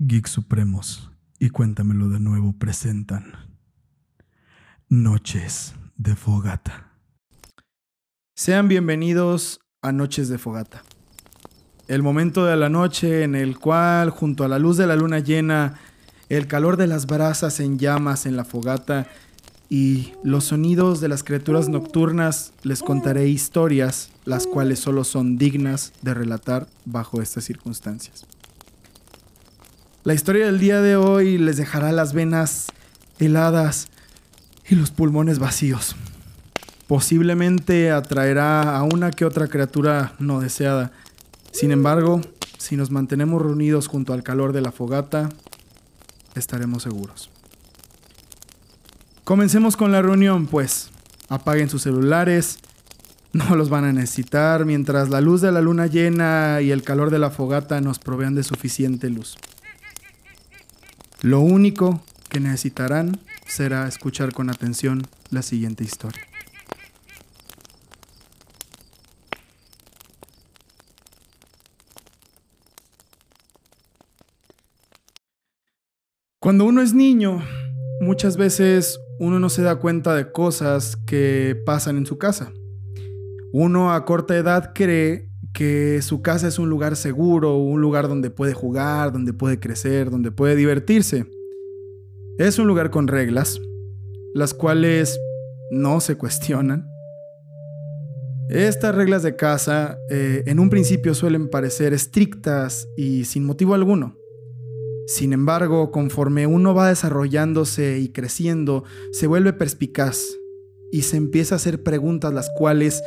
Geek Supremos y Cuéntamelo de nuevo presentan Noches de Fogata. Sean bienvenidos a Noches de Fogata. El momento de la noche en el cual, junto a la luz de la luna llena, el calor de las brasas en llamas en la fogata y los sonidos de las criaturas nocturnas, les contaré historias, las cuales solo son dignas de relatar bajo estas circunstancias. La historia del día de hoy les dejará las venas heladas y los pulmones vacíos. Posiblemente atraerá a una que otra criatura no deseada. Sin embargo, si nos mantenemos reunidos junto al calor de la fogata, estaremos seguros. Comencemos con la reunión, pues. Apaguen sus celulares, no los van a necesitar mientras la luz de la luna llena y el calor de la fogata nos provean de suficiente luz. Lo único que necesitarán será escuchar con atención la siguiente historia. Cuando uno es niño, muchas veces uno no se da cuenta de cosas que pasan en su casa. Uno a corta edad cree que su casa es un lugar seguro, un lugar donde puede jugar, donde puede crecer, donde puede divertirse. Es un lugar con reglas, las cuales no se cuestionan. Estas reglas de casa eh, en un principio suelen parecer estrictas y sin motivo alguno. Sin embargo, conforme uno va desarrollándose y creciendo, se vuelve perspicaz y se empieza a hacer preguntas las cuales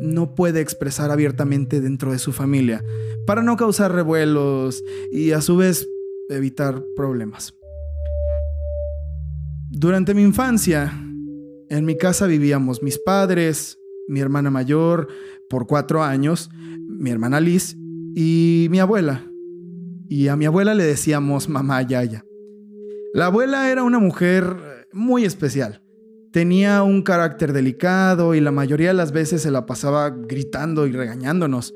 no puede expresar abiertamente dentro de su familia, para no causar revuelos y a su vez evitar problemas. Durante mi infancia, en mi casa vivíamos mis padres, mi hermana mayor por cuatro años, mi hermana Liz y mi abuela, y a mi abuela le decíamos mamá Yaya. La abuela era una mujer muy especial. Tenía un carácter delicado y la mayoría de las veces se la pasaba gritando y regañándonos.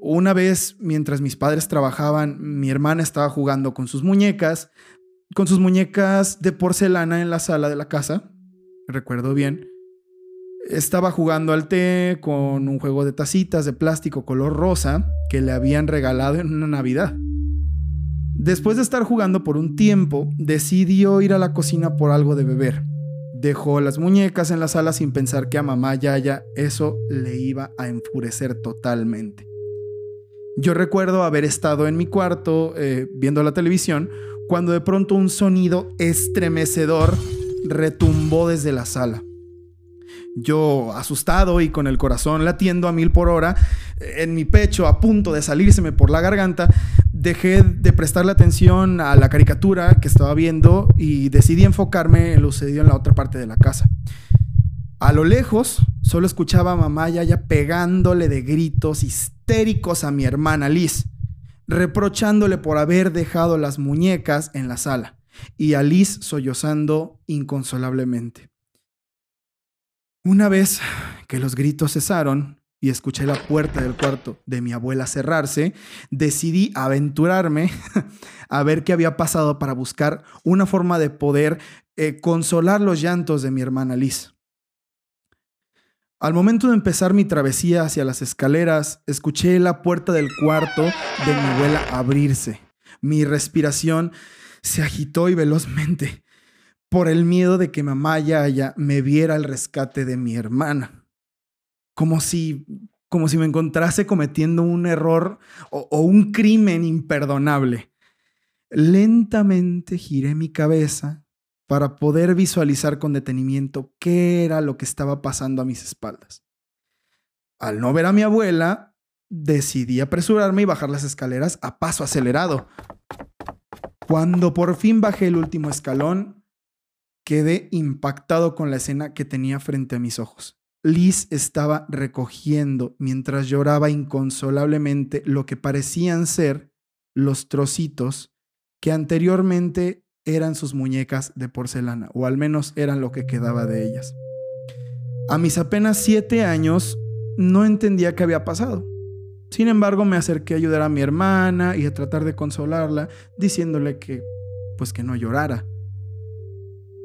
Una vez, mientras mis padres trabajaban, mi hermana estaba jugando con sus muñecas, con sus muñecas de porcelana en la sala de la casa, recuerdo bien. Estaba jugando al té con un juego de tacitas de plástico color rosa que le habían regalado en una Navidad. Después de estar jugando por un tiempo, decidió ir a la cocina por algo de beber. Dejó las muñecas en la sala sin pensar que a mamá Yaya eso le iba a enfurecer totalmente. Yo recuerdo haber estado en mi cuarto eh, viendo la televisión cuando de pronto un sonido estremecedor retumbó desde la sala. Yo, asustado y con el corazón latiendo a mil por hora, en mi pecho a punto de salírseme por la garganta, dejé de prestarle atención a la caricatura que estaba viendo y decidí enfocarme en lo sucedido en la otra parte de la casa. A lo lejos, solo escuchaba a mamá ya pegándole de gritos histéricos a mi hermana Liz, reprochándole por haber dejado las muñecas en la sala, y a Liz sollozando inconsolablemente. Una vez que los gritos cesaron, y escuché la puerta del cuarto de mi abuela cerrarse, decidí aventurarme a ver qué había pasado para buscar una forma de poder eh, consolar los llantos de mi hermana Liz. Al momento de empezar mi travesía hacia las escaleras, escuché la puerta del cuarto de mi abuela abrirse. Mi respiración se agitó y velozmente por el miedo de que mamá ya me viera el rescate de mi hermana como si, como si me encontrase cometiendo un error o, o un crimen imperdonable. Lentamente giré mi cabeza para poder visualizar con detenimiento qué era lo que estaba pasando a mis espaldas. Al no ver a mi abuela, decidí apresurarme y bajar las escaleras a paso acelerado. Cuando por fin bajé el último escalón, quedé impactado con la escena que tenía frente a mis ojos. Liz estaba recogiendo mientras lloraba inconsolablemente lo que parecían ser los trocitos que anteriormente eran sus muñecas de porcelana, o al menos eran lo que quedaba de ellas. A mis apenas siete años no entendía qué había pasado. Sin embargo, me acerqué a ayudar a mi hermana y a tratar de consolarla, diciéndole que, pues que no llorara.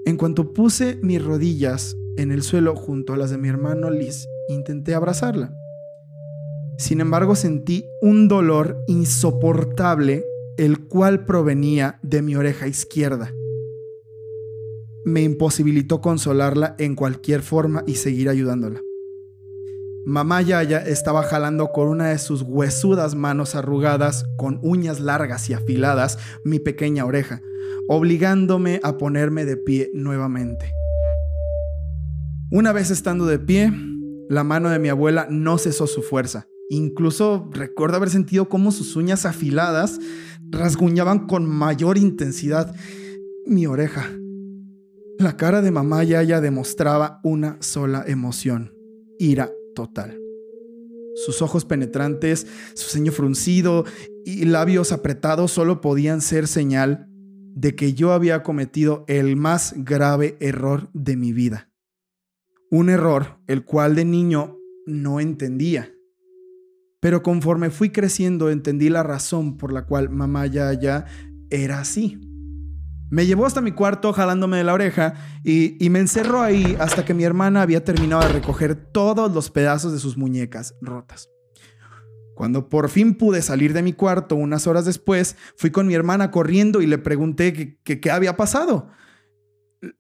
En cuanto puse mis rodillas en el suelo junto a las de mi hermano Liz, intenté abrazarla. Sin embargo, sentí un dolor insoportable, el cual provenía de mi oreja izquierda. Me imposibilitó consolarla en cualquier forma y seguir ayudándola. Mamá Yaya estaba jalando con una de sus huesudas manos arrugadas, con uñas largas y afiladas, mi pequeña oreja, obligándome a ponerme de pie nuevamente. Una vez estando de pie, la mano de mi abuela no cesó su fuerza. Incluso recuerdo haber sentido cómo sus uñas afiladas rasguñaban con mayor intensidad mi oreja. La cara de mamá Yaya demostraba una sola emoción, ira total. Sus ojos penetrantes, su ceño fruncido y labios apretados solo podían ser señal de que yo había cometido el más grave error de mi vida. Un error el cual de niño no entendía. Pero conforme fui creciendo entendí la razón por la cual mamá ya era así. Me llevó hasta mi cuarto jalándome de la oreja y, me encerró ahí hasta que mi hermana había terminado de recoger todos los pedazos de sus muñecas rotas. Cuando por fin pude salir de mi cuarto unas horas después, fui con mi hermana corriendo y le pregunté qué había pasado.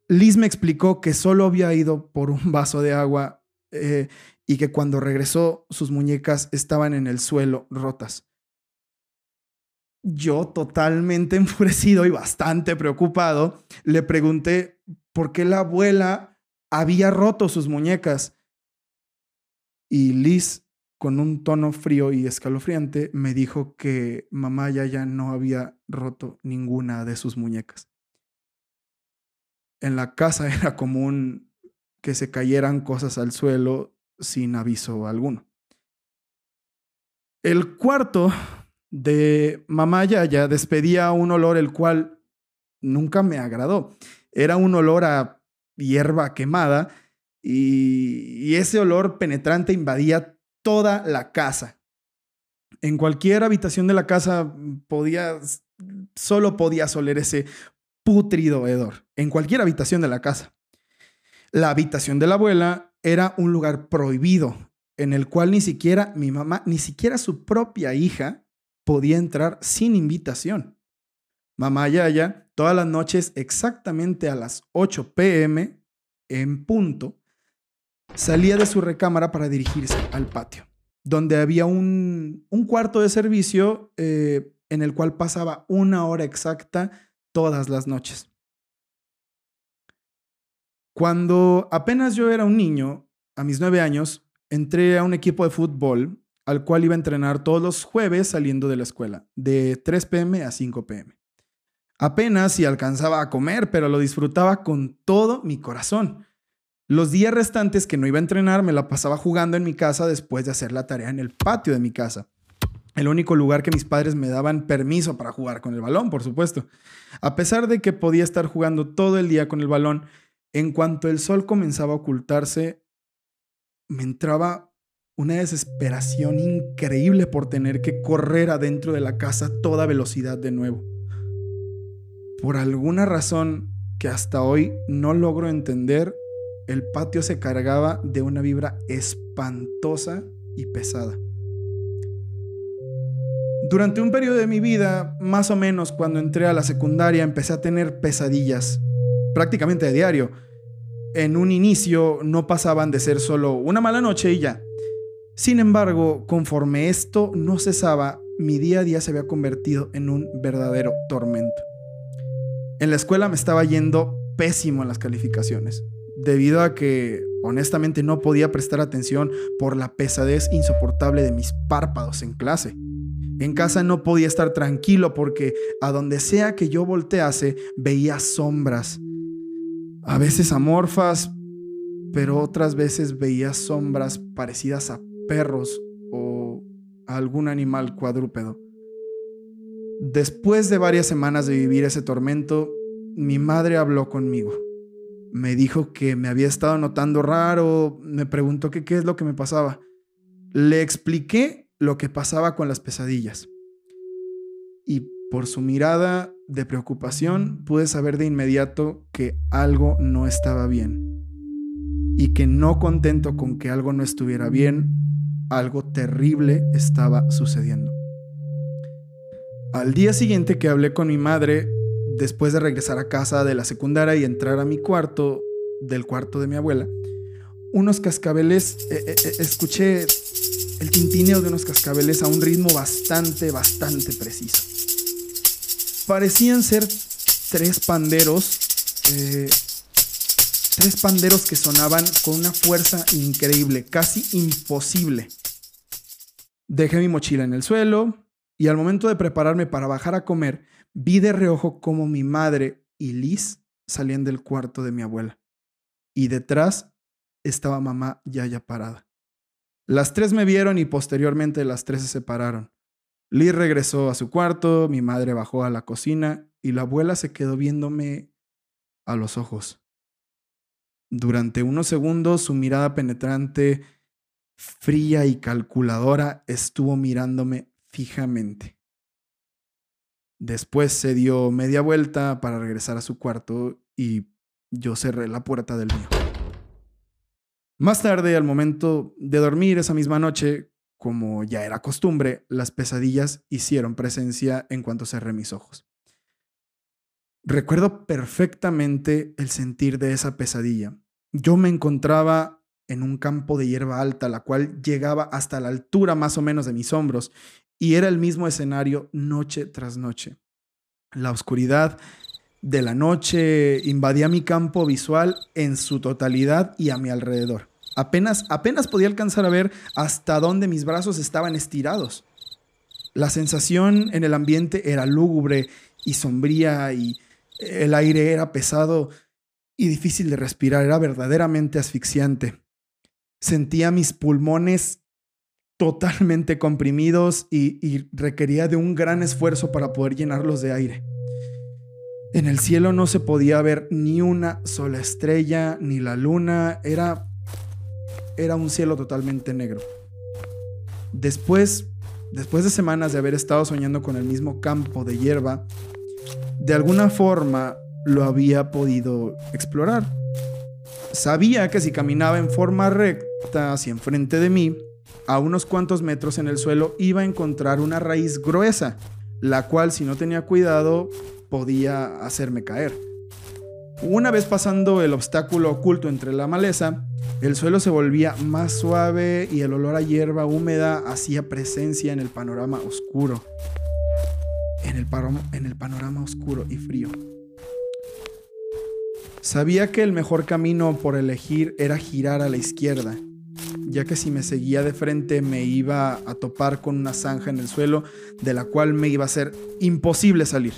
Liz me explicó que solo había ido por un vaso de agua eh, y que cuando regresó sus muñecas estaban en el suelo rotas. Yo, totalmente enfurecido y bastante preocupado, le pregunté por qué la abuela había roto sus muñecas. Y Liz, con un tono frío y escalofriante, me dijo que mamá ya ya no había roto ninguna de sus muñecas. En la casa era común que se cayeran cosas al suelo sin aviso alguno. El cuarto de Mamá Yaya despedía un olor el cual nunca me agradó. Era un olor a hierba quemada y, ese olor penetrante invadía toda la casa. En cualquier habitación de la casa podía, solo podía oler ese putrido hedor. En cualquier habitación de la casa. La habitación de la abuela era un lugar prohibido en el cual ni siquiera mi mamá, ni siquiera su propia hija podía entrar sin invitación. Mamá Yaya, todas las noches, exactamente a las 8 pm, en punto, salía de su recámara para dirigirse al patio, donde había un, cuarto de servicio eh, en el cual pasaba una hora exacta todas las noches. Cuando apenas yo era un niño, a mis nueve años, entré a un equipo de fútbol al cual iba a entrenar todos los jueves saliendo de la escuela, de 3 pm a 5 pm. Apenas si alcanzaba a comer, pero lo disfrutaba con todo mi corazón. Los días restantes que no iba a entrenar me la pasaba jugando en mi casa después de hacer la tarea en el patio de mi casa. El único lugar que mis padres me daban permiso para jugar con el balón, por supuesto. A pesar de que podía estar jugando todo el día con el balón, en cuanto el sol comenzaba a ocultarse, me entraba una desesperación increíble por tener que correr adentro de la casa a toda velocidad de nuevo. Por alguna razón que hasta hoy no logro entender, el patio se cargaba de una vibra espantosa y pesada. Durante un periodo de mi vida, más o menos cuando entré a la secundaria, empecé a tener pesadillas, prácticamente de diario. En un inicio no pasaban de ser solo una mala noche y ya. Sin embargo, conforme esto no cesaba, mi día a día se había convertido en un verdadero tormento. En la escuela me estaba yendo pésimo en las calificaciones, debido a que honestamente no podía prestar atención por la pesadez insoportable de mis párpados en clase. En casa no podía estar tranquilo porque a donde sea que yo voltease veía sombras, a veces amorfas, pero otras veces veía sombras parecidas a perros o algún animal cuadrúpedo. Después de varias semanas de vivir ese tormento, mi madre habló conmigo. Me dijo que me había estado notando raro, me preguntó qué es lo que me pasaba. Le expliqué lo que pasaba con las pesadillas. Y por su mirada de preocupación pude saber de inmediato que algo no estaba bien. Y que no contento con que algo no estuviera bien, algo terrible estaba sucediendo. Al día siguiente que hablé con mi madre, después de regresar a casa de la secundaria y entrar a mi cuarto, del cuarto de mi abuela, unos cascabeles, eh, eh, eh, escuché el tintineo de unos cascabeles a un ritmo bastante, bastante preciso. Parecían ser tres panderos, tres panderos que sonaban con una fuerza increíble, casi imposible. Dejé mi mochila en el suelo y al momento de prepararme para bajar a comer, vi de reojo como mi madre y Liz salían del cuarto de mi abuela. Y detrás estaba mamá ya parada. Las tres me vieron y posteriormente las tres se separaron. Liz regresó a su cuarto, mi madre bajó a la cocina y la abuela se quedó viéndome a los ojos. Durante unos segundos su mirada penetrante, fría y calculadora estuvo mirándome fijamente. Después se dio media vuelta para regresar a su cuarto y yo cerré la puerta del mío. Más tarde, al momento de dormir esa misma noche, como ya era costumbre, las pesadillas hicieron presencia en cuanto cerré mis ojos. Recuerdo perfectamente el sentir de esa pesadilla. Yo me encontraba en un campo de hierba alta, la cual llegaba hasta la altura más o menos de mis hombros, y era el mismo escenario noche tras noche. La oscuridad de la noche invadía mi campo visual en su totalidad y a mi alrededor. Apenas, apenas podía alcanzar a ver hasta dónde mis brazos estaban estirados. La sensación en el ambiente era lúgubre y sombría y el aire era pesado y difícil de respirar, era verdaderamente asfixiante. Sentía mis pulmones totalmente comprimidos y, y, requería de un gran esfuerzo para poder llenarlos de aire. En el cielo no se podía ver ni una sola estrella, ni la luna, era era un cielo totalmente negro. Después, después de semanas de haber estado soñando con el mismo campo de hierba, de alguna forma lo había podido explorar. Sabía que si caminaba en forma recta hacia enfrente de mí, a unos cuantos metros en el suelo iba a encontrar una raíz gruesa, la cual si no tenía cuidado podía hacerme caer. Una vez pasando el obstáculo oculto entre la maleza, el suelo se volvía más suave y el olor a hierba húmeda hacía presencia en el panorama oscuro. En el, panorama oscuro y frío. Sabía que el mejor camino por elegir era girar a la izquierda, ya que si me seguía de frente me iba a topar con una zanja en el suelo de la cual me iba a ser imposible salir.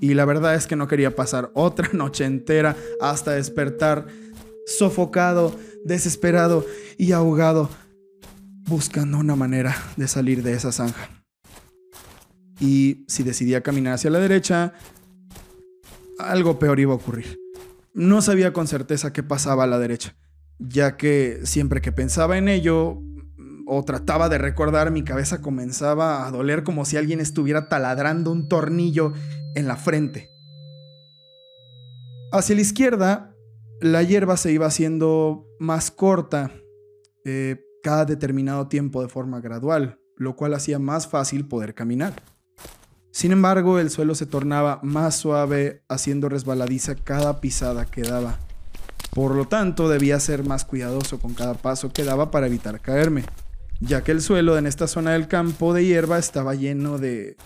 Y la verdad es que no quería pasar otra noche entera hasta despertar sofocado, desesperado y ahogado, buscando una manera de salir de esa zanja. Y si decidía caminar hacia la derecha, algo peor iba a ocurrir. No sabía con certeza qué pasaba a la derecha, ya que siempre que pensaba en ello o trataba de recordar, mi cabeza comenzaba a doler como si alguien estuviera taladrando un tornillo en la frente. Hacia la izquierda, la hierba se iba haciendo más corta eh, cada determinado tiempo de forma gradual, lo cual hacía más fácil poder caminar. Sin embargo, el suelo se tornaba más suave, haciendo resbaladiza cada pisada que daba. Por lo tanto, debía ser más cuidadoso con cada paso que daba para evitar caerme, ya que el suelo en esta zona del campo de hierba estaba lleno de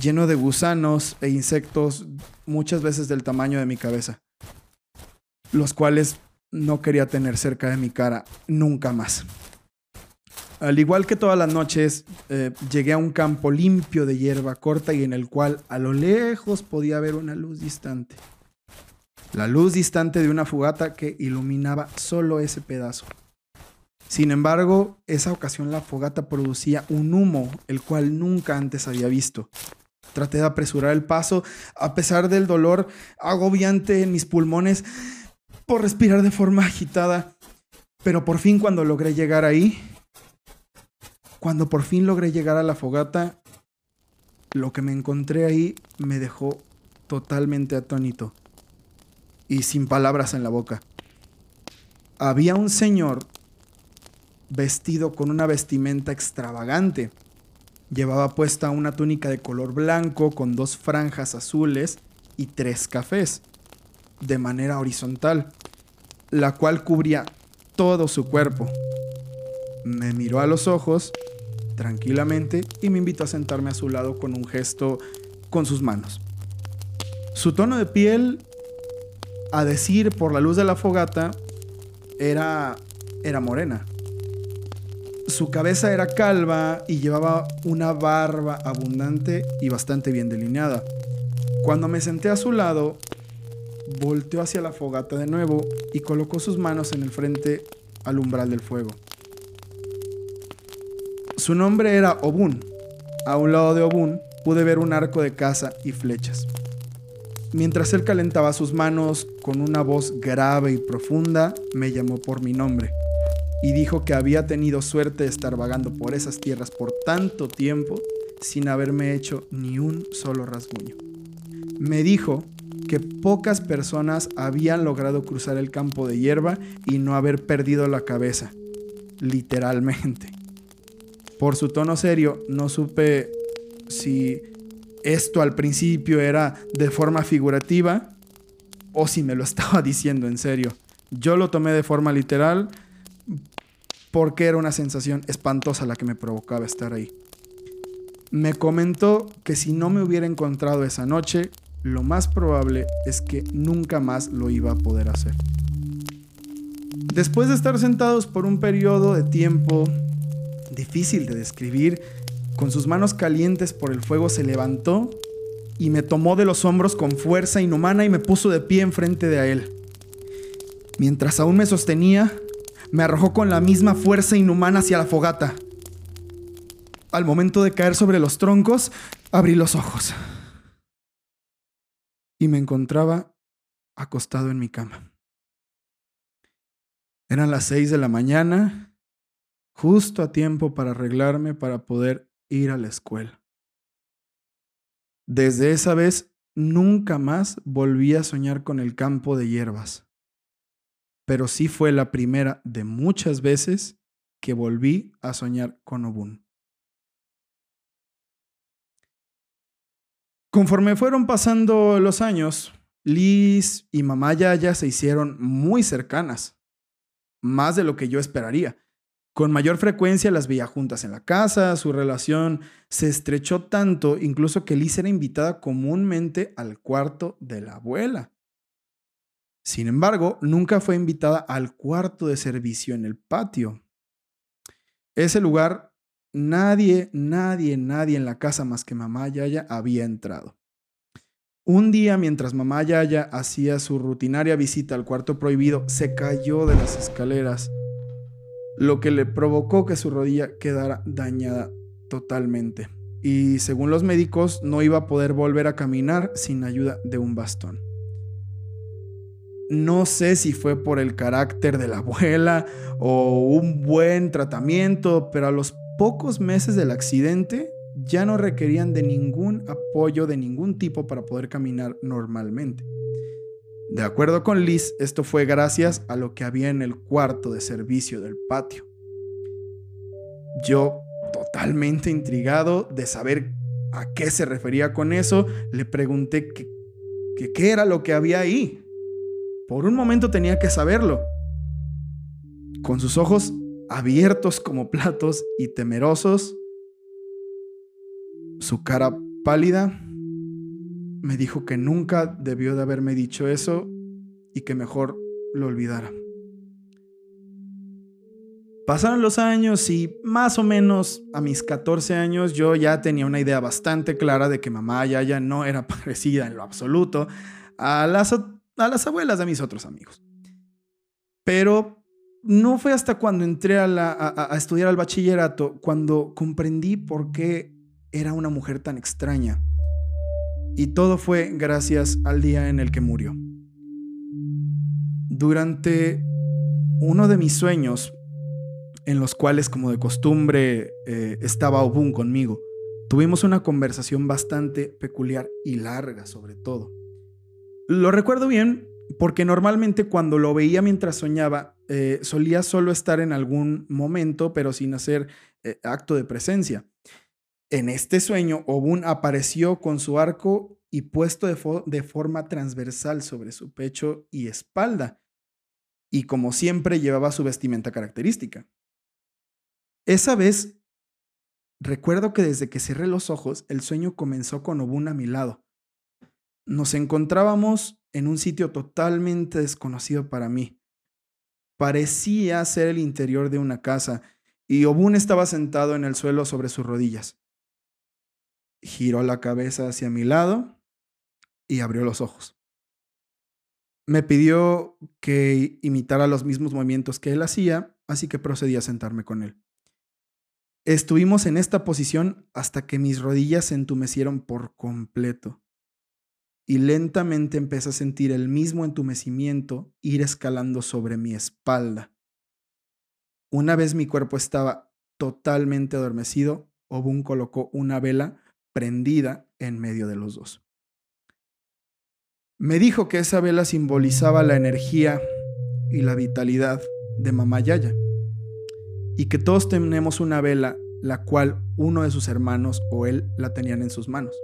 lleno de gusanos e insectos muchas veces del tamaño de mi cabeza, los cuales no quería tener cerca de mi cara nunca más. Al igual que todas las noches, eh, llegué a un campo limpio de hierba corta y en el cual a lo lejos podía ver una luz distante. La luz distante de una fogata que iluminaba solo ese pedazo. Sin embargo, esa ocasión la fogata producía un humo, el cual nunca antes había visto. Traté de apresurar el paso a pesar del dolor agobiante en mis pulmones por respirar de forma agitada. Pero por fin cuando logré llegar ahí, Cuando por fin logré llegar a la fogata, lo que me encontré ahí me dejó totalmente atónito y sin palabras en la boca. Había un señor vestido con una vestimenta extravagante. Llevaba puesta una túnica de color blanco con dos franjas azules y tres cafés, de manera horizontal, la cual cubría todo su cuerpo. Me miró a los ojos tranquilamente y me invitó a sentarme a su lado con un gesto con sus manos. Su tono de piel, a decir por la luz de la fogata, era, era morena. Su cabeza era calva y llevaba una barba abundante y bastante bien delineada. Cuando me senté a su lado, volteó hacia la fogata de nuevo y colocó sus manos en el frente al umbral del fuego. Su nombre era Obun. A un lado de Obun pude ver un arco de caza y flechas. Mientras él calentaba sus manos con una voz grave y profunda, me llamó por mi nombre y dijo que había tenido suerte de estar vagando por esas tierras por tanto tiempo sin haberme hecho ni un solo rasguño. Me dijo que pocas personas habían logrado cruzar el campo de hierba y no haber perdido la cabeza, literalmente. Por su tono serio, no supe si esto al principio era de forma figurativa o si me lo estaba diciendo en serio. Yo lo tomé de forma literal porque era una sensación espantosa la que me provocaba estar ahí. Me comentó que si no me hubiera encontrado esa noche, lo más probable es que nunca más lo iba a poder hacer. Después de estar sentados por un periodo de tiempo difícil de describir, con sus manos calientes por el fuego se levantó y me tomó de los hombros con fuerza inhumana y me puso de pie enfrente de él. Mientras aún me sostenía, me arrojó con la misma fuerza inhumana hacia la fogata. Al momento de caer sobre los troncos, abrí los ojos. Y me encontraba acostado en mi cama. Eran las seis de la mañana, justo a tiempo para arreglarme para poder ir a la escuela. Desde esa vez nunca más volví a soñar con el campo de hierbas, pero sí fue la primera de muchas veces que volví a soñar con Obun. Conforme fueron pasando los años, Liz y mamá Yaya se hicieron muy cercanas, más de lo que yo esperaría. Con mayor frecuencia las veía juntas en la casa, su relación se estrechó tanto incluso que Liz era invitada comúnmente al cuarto de la abuela. Sin embargo, nunca fue invitada al cuarto de servicio en el patio. Ese lugar, nadie, nadie, nadie en la casa más que mamá Yaya había entrado. Un día, mientras mamá Yaya hacía su rutinaria visita al cuarto prohibido, se cayó de las escaleras lo que le provocó que su rodilla quedara dañada totalmente. Y según los médicos, no iba a poder volver a caminar sin ayuda de un bastón. No sé si fue por el carácter de la abuela o un buen tratamiento, pero a los pocos meses del accidente ya no requerían de ningún apoyo de ningún tipo para poder caminar normalmente. De acuerdo con Liz, esto fue gracias a lo que había en el cuarto de servicio del patio. Yo, totalmente intrigado de saber a qué se refería con eso, le pregunté qué era lo que había ahí. Por un momento tenía que saberlo. Con sus ojos abiertos como platos y temerosos, su cara pálida, me dijo que nunca debió de haberme dicho eso y que mejor lo olvidara. Pasaron los años y más o menos a mis 14 años yo ya tenía una idea bastante clara de que mamá ya no era parecida en lo absoluto a las, a las abuelas de mis otros amigos. Pero no fue hasta cuando entré a, estudiar al bachillerato cuando comprendí por qué era una mujer tan extraña y todo fue gracias al día en el que murió. Durante uno de mis sueños, en los cuales, como de costumbre, eh, estaba Obun conmigo. Tuvimos una conversación bastante peculiar y larga, sobre todo. Lo recuerdo bien porque normalmente cuando lo veía mientras soñaba, eh, solía solo estar en algún momento, pero sin hacer eh, acto de presencia. En este sueño, Obun apareció con su arco y puesto de forma transversal sobre su pecho y espalda, y como siempre llevaba su vestimenta característica. Esa vez, recuerdo que desde que cerré los ojos, el sueño comenzó con Obun a mi lado. Nos encontrábamos en un sitio totalmente desconocido para mí. Parecía ser el interior de una casa y Obun estaba sentado en el suelo sobre sus rodillas. Giró la cabeza hacia mi lado y abrió los ojos. Me pidió que imitara los mismos movimientos que él hacía, así que procedí a sentarme con él. Estuvimos en esta posición hasta que mis rodillas se entumecieron por completo y lentamente empecé a sentir el mismo entumecimiento ir escalando sobre mi espalda. Una vez mi cuerpo estaba totalmente adormecido, Obun colocó una vela prendida en medio de los dos. Me dijo que esa vela simbolizaba la energía y la vitalidad de Mamá Yaya y que todos tenemos una vela la cual uno de sus hermanos o él la tenían en sus manos.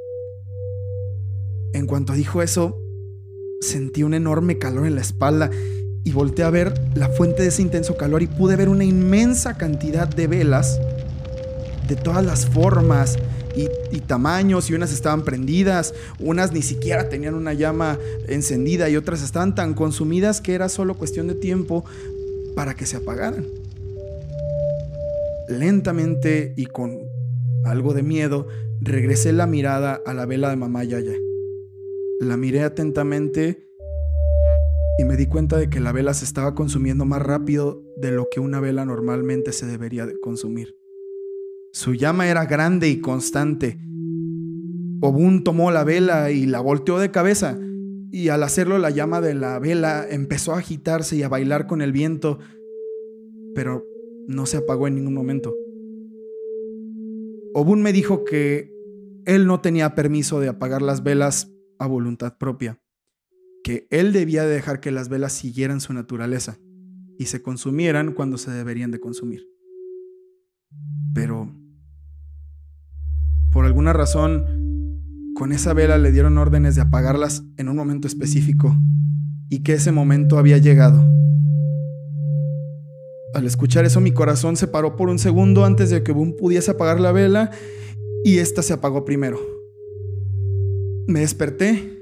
En cuanto dijo eso, sentí un enorme calor en la espalda y volteé a ver la fuente de ese intenso calor y pude ver una inmensa cantidad de velas de todas las formas y, tamaños y unas estaban prendidas, unas ni siquiera tenían una llama encendida y otras estaban tan consumidas que era solo cuestión de tiempo para que se apagaran. Lentamente y con algo de miedo, regresé la mirada a la vela de mamá Yaya. La miré atentamente y me di cuenta de que la vela se estaba consumiendo más rápido de lo que una vela normalmente se debería de consumir. Su llama era grande y constante. Obun tomó la vela y la volteó de cabeza, y al hacerlo la llama de la vela empezó a agitarse y a bailar con el viento, pero no se apagó en ningún momento. Obun me dijo que él no tenía permiso de apagar las velas a voluntad propia, que él debía dejar que las velas siguieran su naturaleza y se consumieran cuando se deberían de consumir. Pero, por alguna razón, con esa vela le dieron órdenes de apagarlas en un momento específico y que ese momento había llegado. Al escuchar eso mi corazón se paró por un segundo antes de que Boom pudiese apagar la vela y esta se apagó primero. Me desperté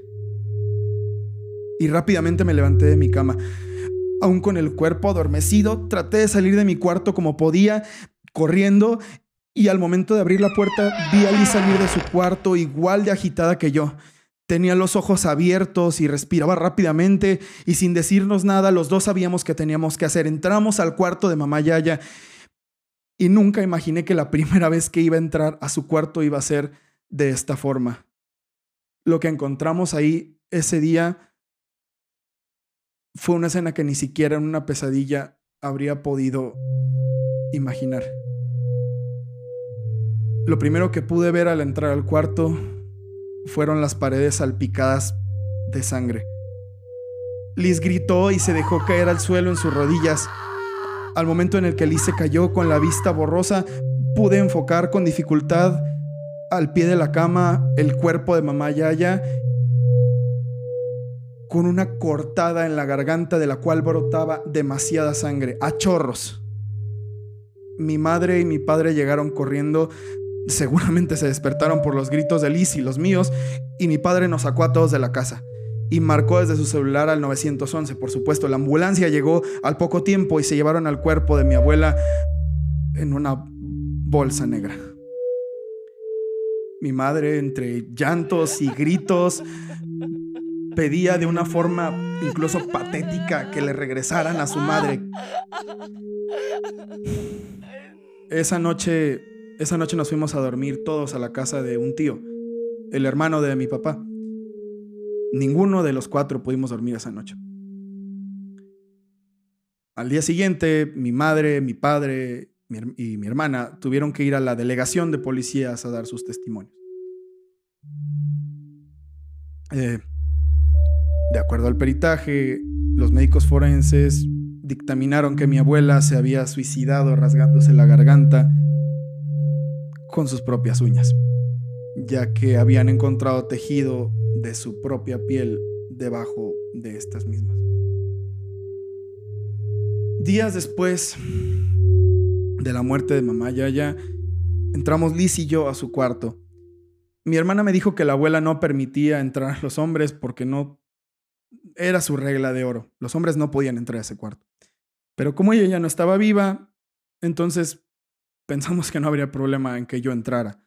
y rápidamente me levanté de mi cama. Aún con el cuerpo adormecido, traté de salir de mi cuarto como podía, corriendo, y al momento de abrir la puerta vi a Liz salir de su cuarto igual de agitada que yo. Tenía los ojos abiertos y respiraba rápidamente y sin decirnos nada los dos sabíamos que teníamos que hacer. Entramos al cuarto de mamá Yaya y nunca imaginé que la primera vez que iba a entrar a su cuarto iba a ser de esta forma lo que encontramos ahí ese día fue una escena que ni siquiera en una pesadilla habría podido imaginar. Lo primero que pude ver al entrar al cuarto fueron las paredes salpicadas de sangre. Liz gritó y se dejó caer al suelo en sus rodillas. Al momento en el que Liz se cayó con la vista borrosa, pude enfocar con dificultad al pie de la cama el cuerpo de mamá Yaya con una cortada en la garganta de la cual brotaba demasiada sangre, a chorros. Mi madre y mi padre llegaron corriendo, seguramente se despertaron por los gritos de Liz y los míos, y mi padre nos sacó a todos de la casa y marcó desde su celular al 911. Por supuesto, la ambulancia llegó al poco tiempo y se llevaron al cuerpo de mi abuela en una bolsa negra. Mi madre, entre llantos y gritos, pedía de una forma incluso patética que le regresaran a su madre. Esa noche, esa noche nos fuimos a dormir todos a la casa de un tío, el hermano de mi papá. Ninguno de los cuatro pudimos dormir esa noche. Al día siguiente, mi madre, mi padre y mi hermana tuvieron que ir a la delegación de policías a dar sus testimonios. Eh, de acuerdo al peritaje, los médicos forenses dictaminaron que mi abuela se había suicidado rasgándose la garganta con sus propias uñas, ya que habían encontrado tejido de su propia piel debajo de estas mismas. Días después de la muerte de mamá Yaya, entramos Liz y yo a su cuarto. Mi hermana me dijo que la abuela no permitía entrar a los hombres porque no era su regla de oro. Los hombres no podían entrar a ese cuarto. Pero como ella ya no estaba viva, entonces pensamos que no habría problema en que yo entrara.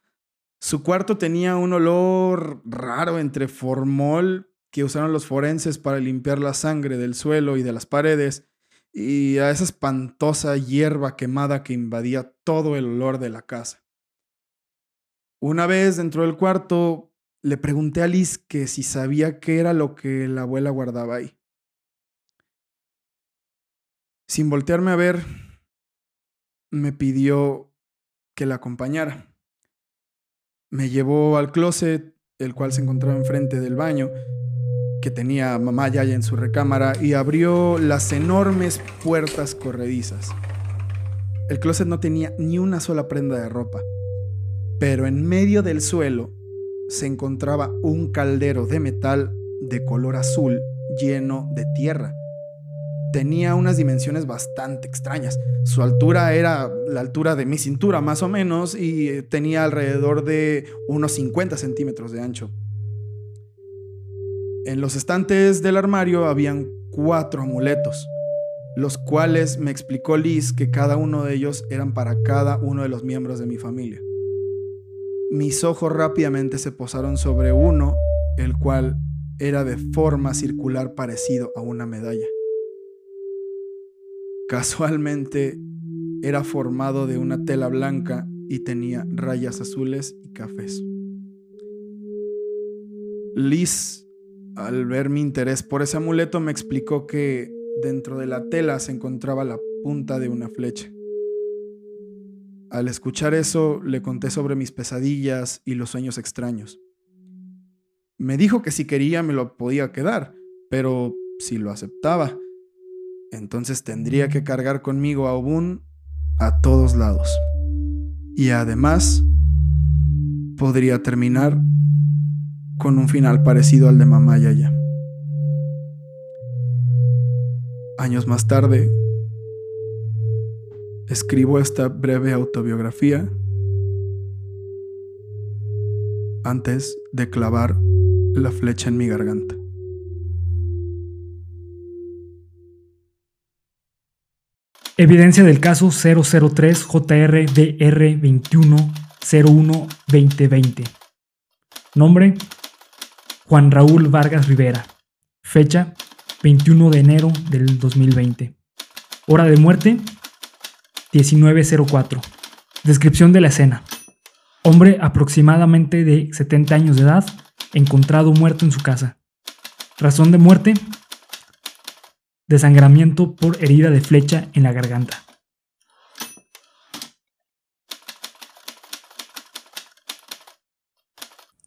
Su cuarto tenía un olor raro entre formol que usaron los forenses para limpiar la sangre del suelo y de las paredes y a esa espantosa hierba quemada que invadía todo el olor de la casa. Una vez dentro del cuarto, le pregunté a Liz que si sabía qué era lo que la abuela guardaba ahí. Sin voltearme a ver, me pidió que la acompañara. Me llevó al closet, el cual se encontraba enfrente del baño, que tenía mamá Yaya en su recámara y abrió las enormes puertas corredizas. El closet no tenía ni una sola prenda de ropa, pero en medio del suelo se encontraba un caldero de metal de color azul lleno de tierra. Tenía unas dimensiones bastante extrañas. Su altura era la altura de mi cintura más o menos y tenía alrededor de unos 50 centímetros de ancho. En los estantes del armario habían cuatro amuletos, los cuales me explicó Liz que cada uno de ellos eran para cada uno de los miembros de mi familia. Mis ojos rápidamente se posaron sobre uno, el cual era de forma circular parecido a una medalla. Casualmente era formado de una tela blanca y tenía rayas azules y cafés. Liz al ver mi interés por ese amuleto, me explicó que dentro de la tela se encontraba la punta de una flecha. Al escuchar eso, le conté sobre mis pesadillas y los sueños extraños. Me dijo que si quería me lo podía quedar, pero si lo aceptaba, entonces tendría que cargar conmigo a Obun a todos lados. Y además, podría terminar con un final parecido al de Mamá Yaya. Años más tarde, escribo esta breve autobiografía antes de clavar la flecha en mi garganta. Evidencia del caso 003 JRDR 2101 2020. Nombre Juan Raúl Vargas Rivera. Fecha 21 de enero del 2020. Hora de muerte 1904. Descripción de la escena. Hombre aproximadamente de 70 años de edad, encontrado muerto en su casa. Razón de muerte. Desangramiento por herida de flecha en la garganta.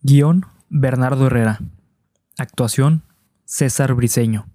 Guión Bernardo Herrera. Actuación, César Briseño.